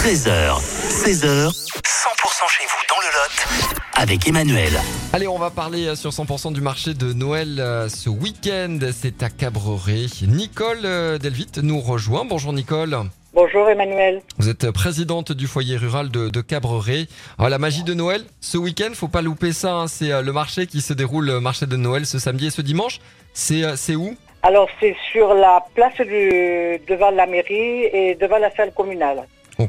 13h, 16h, 100% chez vous dans le Lot avec Emmanuel. Allez, on va parler euh, sur 100% du marché de Noël euh, ce week-end. C'est à Cabreret. Nicole euh, Delvite nous rejoint. Bonjour Nicole. Bonjour Emmanuel. Vous êtes présidente du foyer rural de, de Cabreret. Alors, la magie de Noël, ce week-end, faut pas louper ça. hein. C'est le marché qui se déroule, le marché de Noël, ce samedi et ce dimanche. C'est c'est où? Alors c'est sur la place du, devant la mairie et devant la salle communale.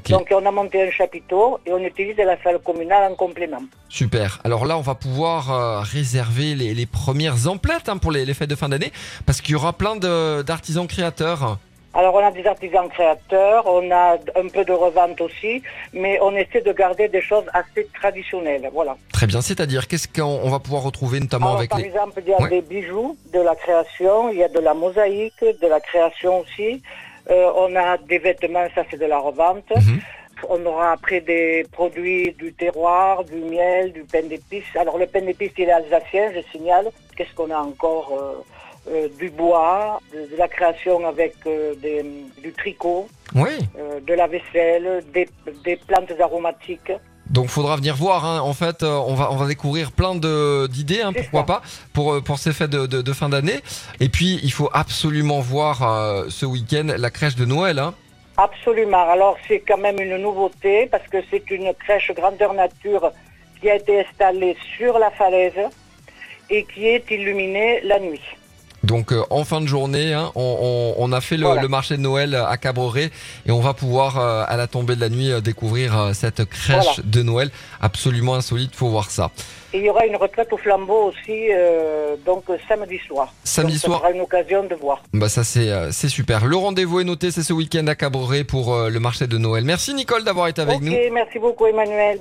Donc on a monté un chapiteau et on utilise la salle communale en complément. super. Alors là, on va pouvoir euh, réserver les, les premières emplettes hein, pour les, les fêtes de fin d'année parce qu'il y aura plein d'artisans créateurs. Alors on a des artisans créateurs, on a un peu de revente aussi, mais on essaie de garder des choses assez traditionnelles. Voilà. Très bien, c'est-à-dire qu'est-ce qu'on on va pouvoir retrouver notamment Alors, avec par les... exemple, il y a Ouais. des bijoux, de la création, il y a de la mosaïque, de la création aussi. Euh, on a des vêtements, ça c'est de la revente. Mhm. On aura après des produits du terroir, du miel, du pain d'épices. Alors le pain d'épices il est alsacien, je signale. Qu'est-ce qu'on a encore Euh, euh, Du bois, de, de la création avec euh, des- du tricot, Oui, euh, de la vaisselle, des, des plantes aromatiques. Donc faudra venir voir. hein. En fait, euh, on va on va découvrir plein de d'idées, hein, pourquoi ça. pas, pour euh, pour ces fêtes de, de, de fin d'année. Et puis il faut absolument voir euh, ce week-end la crèche de Noël. Hein. Absolument. Alors c'est quand même une nouveauté parce que c'est une crèche grandeur nature qui a été installée sur la falaise et qui est illuminée la nuit. Donc euh, en fin de journée, hein, on, on, on a fait le, Voilà. le marché de Noël à Cabreret et on va pouvoir euh, à la tombée de la nuit euh, découvrir euh, cette crèche Voilà. de Noël absolument insolite. Faut voir ça. Et il y aura une retraite au flambeau aussi, euh, donc euh, samedi soir. Samedi Donc, soir. Ça sera une occasion de voir. Bah ça c'est euh, c'est super. Le rendez-vous est noté, c'est ce week-end à Cabreret pour euh, le marché de Noël. Merci Nicole d'avoir été avec nous. merci beaucoup Emmanuel.